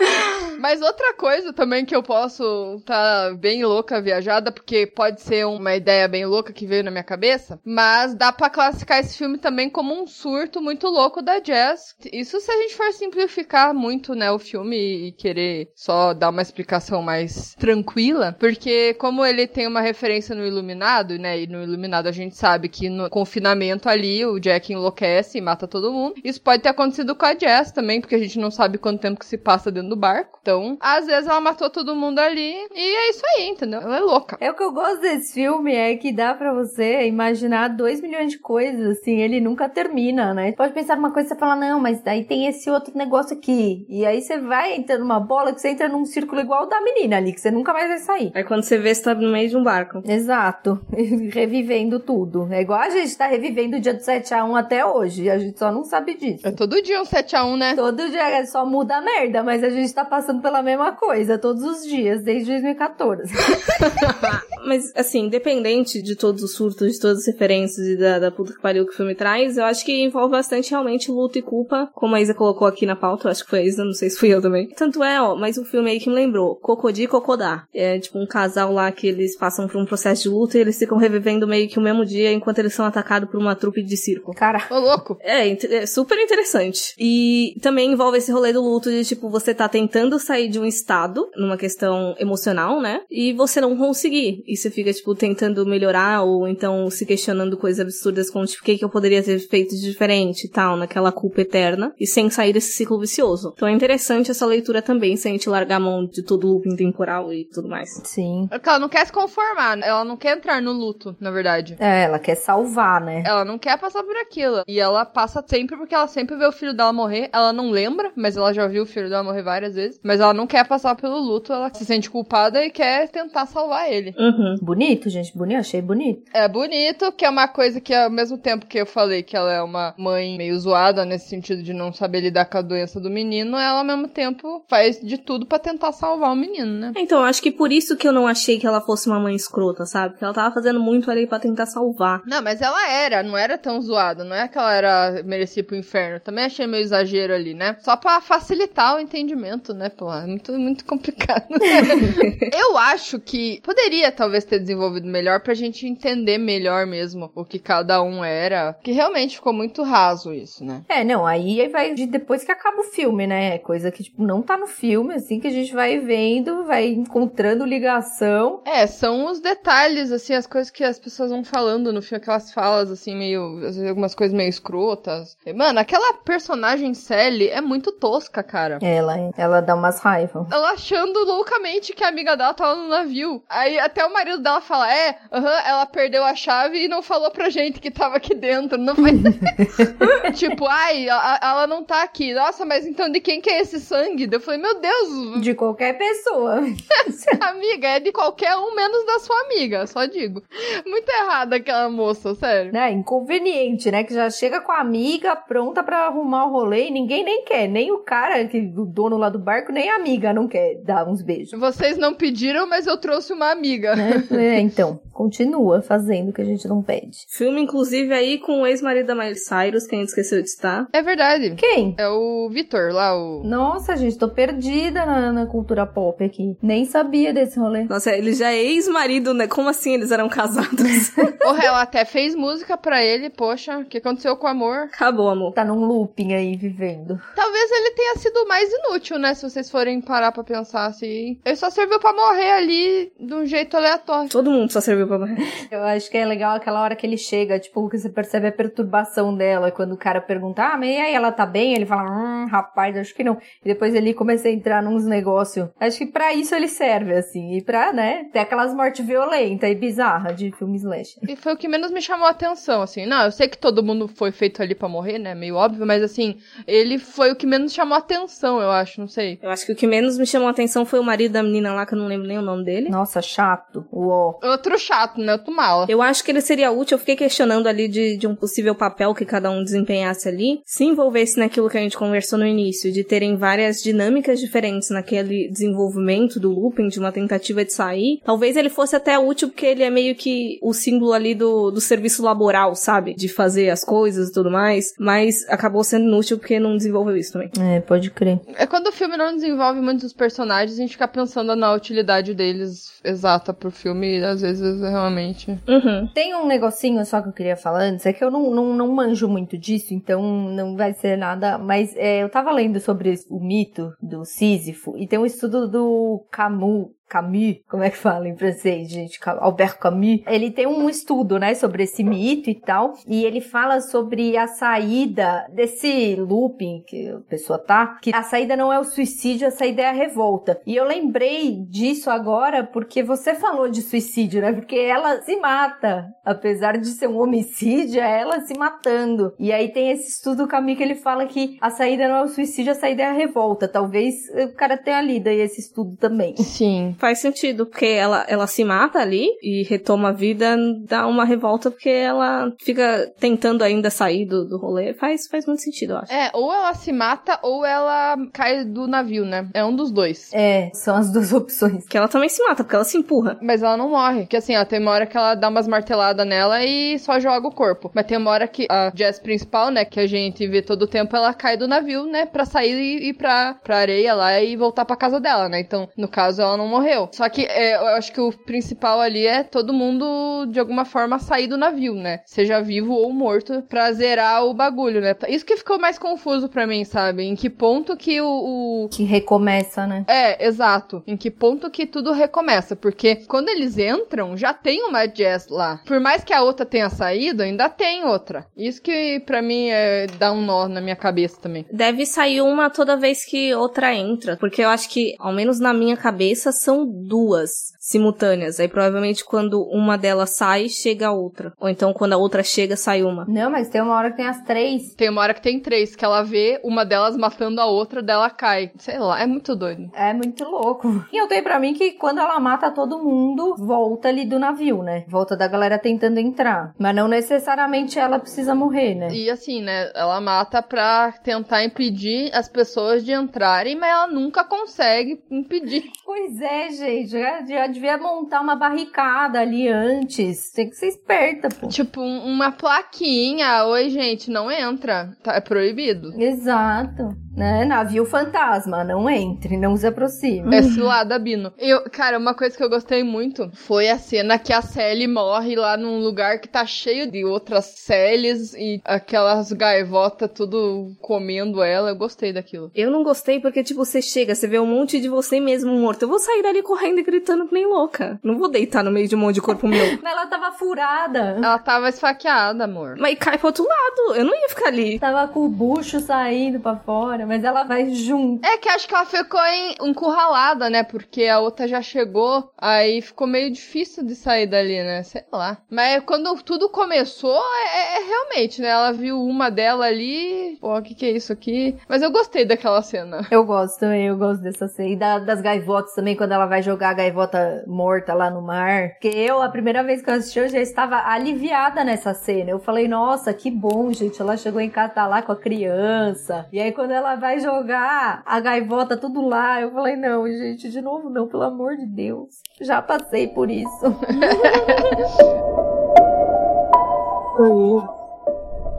Mas outra coisa também que eu posso tá bem louca, viajada, porque pode ser uma ideia bem louca que veio na minha cabeça, mas dá pra classificar esse filme também como um surto muito louco da Jazz. Isso se a gente for simplificar muito, né, o filme e querer só dar uma explicação mais tranquila, porque como ele tem uma referência no Iluminado, né, e no Iluminado a gente sabe que no confinamento ali o Jack enlouquece e mata todo mundo. Isso pode ter acontecido com a Jazz também, porque a gente não sabe quanto tempo que se passa dentro do barco. Então, às vezes ela matou todo mundo ali e é isso aí, entendeu? Ela é louca. É o que eu gosto desse filme, é que dá pra você imaginar dois milhões de coisas, assim, ele nunca termina, né? Pode pensar numa coisa e você fala, não, mas daí tem esse outro negócio aqui. E aí você vai entrando numa bola que você entra num círculo igual o da menina ali, que você nunca mais vai sair. Aí quando você vê, você tá no meio de um barco. Exato. Revivendo tudo. É igual a gente tá revivendo o dia do 7x1 até hoje. A gente só não sabe disso. É todo dia um 7x1, né? Todo dia só muda a merda, mas a gente tá passando pela mesma coisa todos os dias, desde 2014. Mas, assim, independente de todos os surtos, de todas as referências e da, da puta que pariu que o filme traz, eu acho que envolve bastante realmente luta e culpa, como a Isa colocou aqui na pauta, eu acho que foi a Isa, não sei se fui eu também. Tanto é, ó, mas o filme aí que me lembrou, Cocodi e Cocodá. É tipo um casal lá que eles passam por um processo de luta e eles ficam revivendo meio que o mesmo dia enquanto eles são atacados por uma trupe de circo. Cara, Ô, louco. É, é super interessante. E também envolve esse rolê do luto de, tipo, você tá tentando sair de um estado, numa questão emocional, né? E você não conseguir. E você fica, tipo, tentando melhorar, ou então se questionando coisas absurdas como, tipo, o que, que eu poderia ter feito de diferente e tal, naquela culpa eterna, e sem sair desse ciclo vicioso. Então é interessante essa leitura também, se a gente largar a mão de todo o looping temporal e tudo mais. sim. Porque ela não quer se conformar, né? ela não quer entrar no luto, na verdade. É, ela quer salvar, né? Ela não quer passar por aquilo. E ela passa sempre porque ela sempre vê o filho dela morrer. Ela não lembra, mas ela já viu o filho dela morrer várias vezes. Mas ela não quer passar pelo luto, ela se sente culpada e quer tentar salvar ele. Uhum. Bonito, gente, bonito, achei bonito. É bonito, que é uma coisa que ao mesmo tempo que eu falei que ela é uma mãe meio zoada nesse sentido de não saber lidar com a doença do menino, ela ao mesmo tempo faz de tudo pra tentar salvar o menino, né? Então, acho que por isso que eu não achei que ela fosse uma mãe escrota, sabe? Porque ela tava fazendo muito ali pra tentar salvar. Não, mas ela era, não era tão zoada, não é que ela era merecia pro inferno. Também achei meio exagero ali, né? Só pra facilitar o entendimento, né, pô? É muito, muito complicado. eu acho que poderia talvez ter desenvolvido melhor pra gente entender melhor mesmo o que cada um era. Que realmente ficou muito raso isso, né? É, não, aí vai de depois que acaba o filme, né? É Coisa que, tipo, não tá no filme, assim, que a gente vai vendo, vai encontrando ligação. É, são os detalhes, assim, as coisas que as pessoas vão falando no filme, aquelas falas, assim, meio. às vezes algumas coisas meio escrotas. E, mano, aquela personagem Sally é muito tosca, cara. Ela, ela dá umas raivas. Ela achando loucamente que a amiga dela tava no navio. Aí até o marido dela fala: É, aham, ela perdeu a chave e não falou pra gente que tava aqui dentro. Não foi. tipo, ai, a- ela não tá aqui. Nossa, mas então de quem que é esse sangue? Eu falei: Meu Deus, De qualquer pessoa. amiga, é de qualquer um menos da sua amiga, só digo. Muito errada aquela moça, sério. né? Inconveniente, né? Que já chega com a amiga pronta pra arrumar o rolê e ninguém nem quer. Nem o cara, que, o dono lá do barco, nem a amiga não quer dar uns beijos. Vocês não pediram, mas eu trouxe uma amiga. Né? É, então, continua fazendo o que a gente não pede. Filme, inclusive, aí com o ex-marido da Miley Cyrus, que a gente esqueceu de citar. É verdade. Quem? É o Vitor lá, o. Nossa, gente, tô perdida na, na cultura pop aqui. Nem sabia desse rolê. Nossa, ele já é ex-marido, né? Como assim eles eram casados? Porra, ela até fez música pra ele, poxa, o que aconteceu com o amor? Acabou, amor. Tá num looping aí, vivendo. Talvez ele tenha sido mais inútil, né? Se vocês forem parar pra pensar assim. Ele só serviu pra morrer ali de um jeito aleatório. Todo mundo só serviu pra morrer. Eu acho que é legal aquela hora que ele chega, tipo, que você percebe a perturbação dela. Quando o cara pergunta, ah, mas e aí, ela tá bem? Ele fala, hum, rapaz, acho que não. E depois ele começa a entrar nos negócios. Acho que pra isso ele serve, assim. E pra, né, ter aquelas mortes violentas e bizarras de filme slash. E foi o que menos me chamou a atenção, assim. Não, eu sei que todo mundo foi feito ali pra morrer, né? Meio óbvio, mas assim, ele foi o que menos chamou a atenção, eu acho, não sei. Eu acho que o que menos me chamou a atenção foi o marido da menina lá, que eu não lembro nem o nome dele. Nossa, chato. O. Outro chato, né? Outro mala. Eu acho que ele seria útil, eu fiquei questionando ali de, de um possível papel que cada um desempenhasse ali, se envolvesse naquilo que a gente conversou no início, de terem várias dinâmicas diferentes naquele desenvolvimento do Lupin, de uma tentativa de sair, talvez ele fosse até útil porque ele é meio que o símbolo ali do, do serviço laboral, sabe? De fazer as coisas e tudo mais, mas acabou sendo inútil porque não desenvolveu isso também. É, pode crer. É quando o filme não desenvolve muitos personagens, a gente fica pensando na utilidade deles exata pro filme e às vezes realmente. Uhum. Tem um negocinho só que eu queria falar antes, é que eu não, não, não manjo muito disso, então não vai ser nada, mas é, eu tava lendo sobre o mito do Sísifo, e tem um estudo do Camus, Camus, como é que fala em francês, gente? Albert Camus. Ele tem um estudo, né, sobre esse mito e tal, e ele fala sobre a saída desse looping que a pessoa tá, que a saída não é o suicídio, a saída é a revolta. E eu lembrei disso agora porque você falou de suicídio, né? Porque ela se mata, apesar de ser um homicídio, é ela se matando. E aí tem esse estudo do Camus que ele fala que a saída não é o suicídio, a saída é a revolta. Talvez o cara tenha lido aí esse estudo também. Sim. Faz sentido, porque ela, ela se mata ali e retoma a vida, dá uma revolta porque ela fica tentando ainda sair do, do rolê. Faz, faz muito sentido, eu acho. É, ou ela se mata ou ela cai do navio, né? É um dos dois. É, são as duas opções. Que ela também se mata, porque ela se empurra. Mas ela não morre. Porque assim, ó, tem uma hora que ela dá umas marteladas nela e só joga o corpo. Mas tem uma hora que a Jess principal, né, que a gente vê todo o tempo, ela cai do navio, né, pra sair e ir pra, pra areia lá e voltar pra casa dela, né? Então, no caso, ela não morreu. Só que é, eu acho que o principal ali é todo mundo, de alguma forma, sair do navio, né? Seja vivo ou morto, pra zerar o bagulho, né? Isso que ficou mais confuso pra mim, sabe? Em que ponto que o- o, Que recomeça, né? é, exato. Em que ponto que tudo recomeça? Porque quando eles entram, já tem uma Jess lá. Por mais que a outra tenha saído, ainda tem outra. Isso que pra mim é, dá um nó na minha cabeça também. Deve sair uma toda vez que outra entra, porque eu acho que, ao menos na minha cabeça, são duas simultâneas. Aí provavelmente quando uma delas sai, chega a outra. Ou então quando a outra chega, sai uma. Não, mas tem uma hora que tem as três. Tem uma hora que tem três, que ela vê uma delas matando a outra, dela cai. Sei lá, é muito doido. É muito louco. E eu tenho pra mim que quando ela mata todo mundo, volta ali do navio, né? Volta da galera tentando entrar. Mas não necessariamente ela precisa morrer, né? E assim, né? Ela mata pra tentar impedir as pessoas de entrarem, mas ela nunca consegue impedir. Pois é, gente. Já, já devia montar uma barricada ali antes. Tem que ser esperta, pô. Tipo, um- uma plaquinha. Oi, gente, não entra. Tá, é proibido. Exato. Né? Navio fantasma. Não entre, não se aproxime. É cilada, Bino. Eu, cara, uma coisa que eu gostei muito foi a cena que a Sally morre lá num lugar que tá cheio de outras Sallys e aquelas gaivotas tudo comendo ela. Eu gostei daquilo. Eu não gostei porque, tipo, você chega, você vê um monte de você mesmo morto. Eu vou sair dali correndo e gritando que nem louca. Não vou deitar no meio de um monte de corpo meu. Mas ela tava furada. Ela tava esfaqueada, amor. Mas cai pro outro lado. Eu não ia ficar ali. Tava com o bucho saindo pra fora, mas ela vai junto. É que acho que ela ficou em, encurralada, né? Porque a outra já chegou, aí ficou meio difícil de sair dali, né? Sei lá. Mas quando tudo começou, é, é realmente, né? Ela viu uma dela ali. Pô, o que, que é isso aqui? Mas eu gostei daquela cena. Eu gosto também, eu gosto dessa cena. E da- das gaivotas também, quando ela vai jogar a gaivota morta lá no mar. Porque eu, a primeira vez que eu assisti, eu já estava aliviada nessa cena. Eu falei, nossa, que bom, gente. Ela chegou em casa, tá lá com a criança. E aí, quando ela vai jogar a gaivota tudo lá, eu falei, não, gente, de novo não, pelo amor de Deus. Já passei por isso.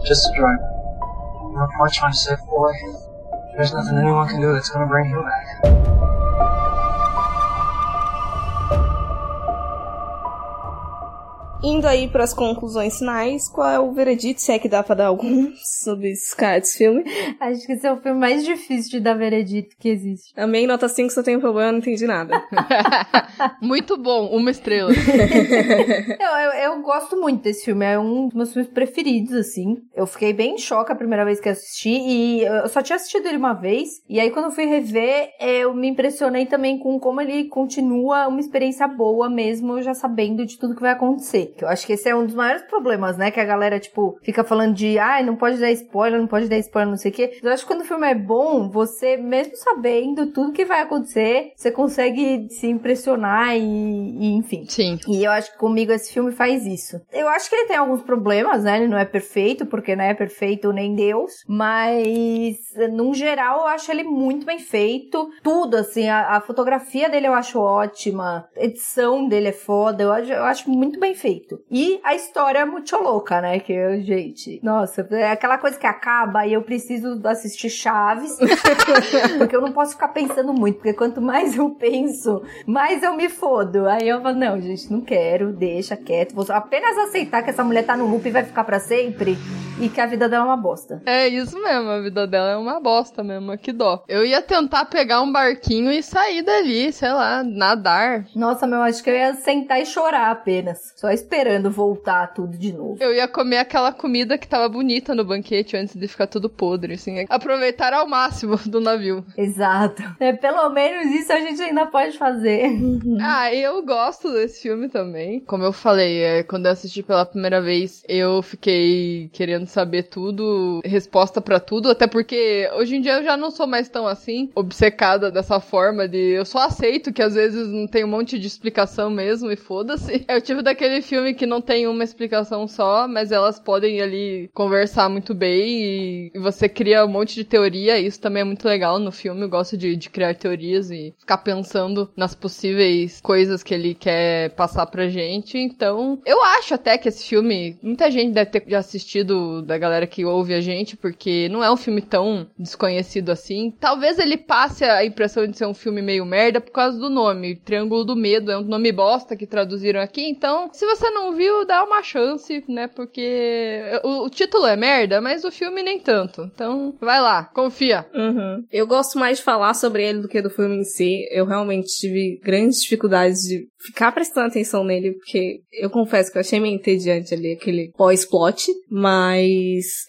Just a driver. Not much the boy. There's nothing anyone can do that's gonna bring him back. Indo aí pras conclusões finais, qual é o veredito, se é que dá pra dar algum, sobre esse cara desse filme? Acho que esse é o filme mais difícil de dar veredito que existe. Amém, nota 5, só tem um problema, não entendi nada. Muito bom, uma estrela. Eu, eu, eu gosto muito desse filme, é um dos meus filmes preferidos, assim. Eu fiquei bem em choque a primeira vez que assisti e eu só tinha assistido ele uma vez. E aí, quando eu fui rever, eu me impressionei também com como ele continua uma experiência boa mesmo, já sabendo de tudo que vai acontecer. Que eu acho que esse é um dos maiores problemas, né? Que a galera, tipo, fica falando de, ai, não pode dar spoiler, não pode dar spoiler, não sei o quê. Eu acho que quando o filme é bom, você, mesmo sabendo tudo que vai acontecer, você consegue se impressionar e, e enfim. Sim. E eu acho que comigo esse filme faz isso. Eu acho que ele tem alguns problemas, né? Ele não é perfeito, porque não é perfeito nem Deus, mas num geral eu acho ele muito bem feito. Tudo, assim, a, a fotografia dele eu acho ótima, a edição dele é foda, eu acho, eu acho muito bem feito. E a história é muito louca, né? Que gente, nossa, é aquela coisa que acaba e eu preciso assistir Chaves, porque eu não posso ficar pensando muito, porque quanto mais eu penso, mais eu me fodo. Aí eu falo, não, gente, não quero, deixa quieto, vou apenas aceitar que essa mulher tá no loop e vai ficar para sempre e que a vida dela é uma bosta. É isso mesmo, a vida dela é uma bosta mesmo, que dó. Eu ia tentar pegar um barquinho e sair dali, sei lá, nadar. Nossa, meu, acho que eu ia sentar e chorar apenas, só esperando voltar tudo de novo. Eu ia comer aquela comida que tava bonita no banquete antes de ficar tudo podre, assim. Aproveitar ao máximo do navio. Exato. É, pelo menos isso a gente ainda pode fazer. ah, eu gosto desse filme também. Como eu falei, é, quando eu assisti pela primeira vez, eu fiquei querendo saber tudo, resposta para tudo, até porque hoje em dia eu já não sou mais tão assim, obcecada dessa forma de eu só aceito que às vezes não tem um monte de explicação mesmo e foda-se. É o tipo daquele filme que não tem uma explicação só, mas elas podem ali conversar muito bem e, você cria um monte de teoria, isso também é muito legal no filme, eu gosto de, de criar teorias e ficar pensando nas possíveis coisas que ele quer passar pra gente. Então, eu acho até que esse filme, muita gente deve ter já assistido da galera que ouve a gente, porque não é um filme tão desconhecido assim. Talvez ele passe a impressão de ser um filme meio merda por causa do nome. Triângulo do Medo é um nome bosta que traduziram aqui. Então, se você não viu, dá uma chance, né? Porque o, o título é merda, mas o filme nem tanto. Então, vai lá, confia. Uhum. Eu gosto mais de falar sobre ele do que do filme em si. Eu realmente tive grandes dificuldades de ficar prestando atenção nele, porque eu confesso que eu achei meio entediante ali aquele pós-plot, mas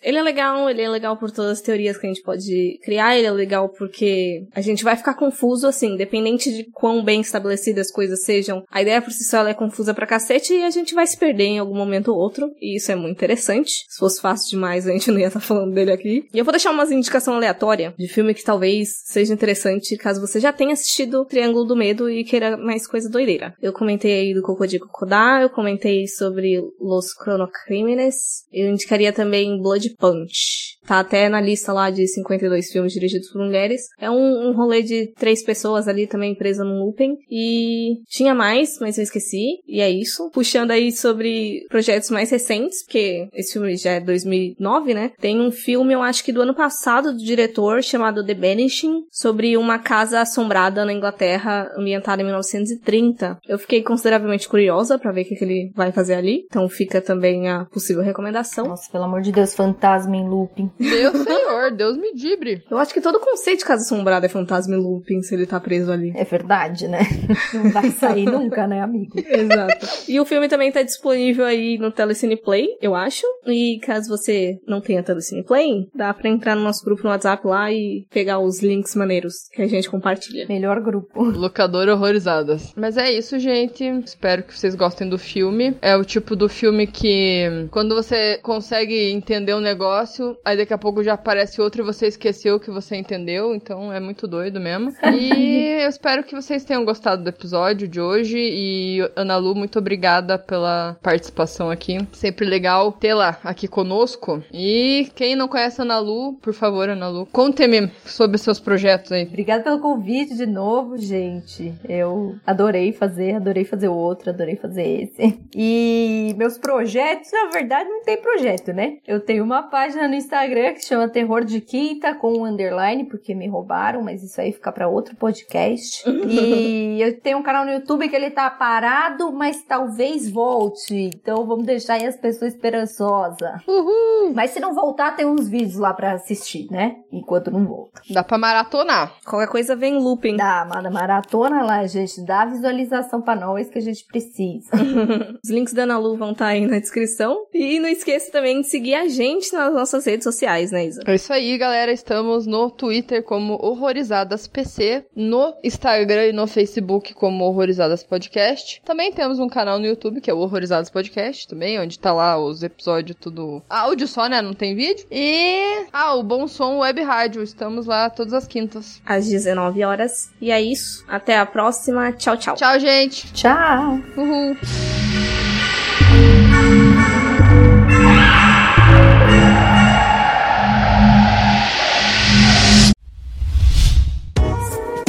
ele é legal, ele é legal por todas as teorias que a gente pode criar, ele é legal porque a gente vai ficar confuso, assim, dependente de quão bem estabelecidas as coisas sejam, a ideia por si só é confusa pra cacete e a gente vai se perder em algum momento ou outro, e isso é muito interessante. Se fosse fácil demais, a gente não ia estar falando dele aqui. E eu vou deixar umas indicação aleatória de filme que talvez seja interessante caso você já tenha assistido Triângulo do Medo e queira mais coisa doideira. Eu comentei aí do Cocô de Cocodá, eu comentei sobre Los Cronocrímenes, eu indicaria também Blood Punch. Tá até na lista lá de 52 filmes dirigidos por mulheres. É um, um rolê de três pessoas ali também presa num looping. E tinha mais, mas eu esqueci. E é isso. Puxando aí sobre projetos mais recentes, porque esse filme já é 2009, né? Tem um filme, eu acho que do ano passado, do diretor, chamado The Banishing, sobre uma casa assombrada na Inglaterra, ambientada em 1930. Eu fiquei consideravelmente curiosa para ver o que, que ele vai fazer ali. Então fica também a possível recomendação. Nossa, pelo amor de Deus, fantasma em looping. Deus senhor, Deus me dibre. Eu acho que todo conceito de casa assombrada é fantasma em looping se ele tá preso ali. É verdade, né? Não vai sair nunca, né, amigo? Exato. E o filme também tá disponível aí no Telecine Play, eu acho. E caso você não tenha Telecine Play, dá pra entrar no nosso grupo no WhatsApp lá e pegar os links maneiros que a gente compartilha. Melhor grupo. Locador horrorizadas. Mas é isso, gente. Espero que vocês gostem do filme. É o tipo do filme que quando você consegue entender um negócio, aí daqui a pouco já aparece outro e você esqueceu que você entendeu. Então é muito doido mesmo. E eu espero que vocês tenham gostado do episódio de hoje. E Ana Lu, muito obrigada pela participação aqui. Sempre legal tê-la aqui conosco. E quem não conhece a Ana Lu, por favor, Ana Lu, conte-me sobre seus projetos aí. Obrigada pelo convite de novo, gente. Eu adorei fazer, adorei fazer outro, adorei fazer esse. E meus projetos, na verdade, não tem projeto, né? Eu tenho uma página no Instagram que chama Terror de Quinta com um underline, porque me roubaram, mas isso aí fica para outro podcast. e eu tenho um canal no YouTube que ele tá parado, mas talvez volte. Então vamos deixar aí as pessoas esperançosas. Uhul! Mas se não voltar, tem uns vídeos lá para assistir, né? Enquanto não volta. Dá pra maratonar. Qualquer coisa vem em looping. Dá, manda maratona lá, gente. Dá visualização pra nós que a gente precisa. Os links da Ana Lu vão estar aí na descrição. E não esqueça também de seguir a gente nas nossas redes sociais, né, Isa? É isso aí, galera. Estamos no Twitter como Horrorizadas PC, no Instagram e no Facebook como Horrorizadas Podcast. Também temos um canal no YouTube que é o Horrorizadas Podcast também, onde tá lá os episódios tudo áudio só, né? Não tem vídeo. E ah, o Bom Som Web Rádio. Estamos lá todas as quintas. Às 19 horas. E é isso. Até a próxima. Tchau, tchau. Tchau, gente. Tchau! Uhul.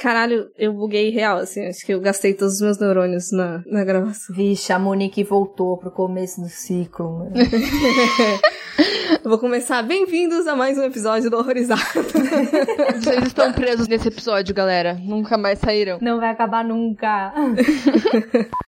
Caralho, eu buguei real, assim. Acho que eu gastei todos os meus neurônios na, na gravação. Vixe, a Monique voltou pro começo do ciclo. mano. Vou começar. Bem-vindos a mais um episódio do Horrorizado. Vocês estão presos nesse episódio, galera. Nunca mais saíram. Não vai acabar nunca.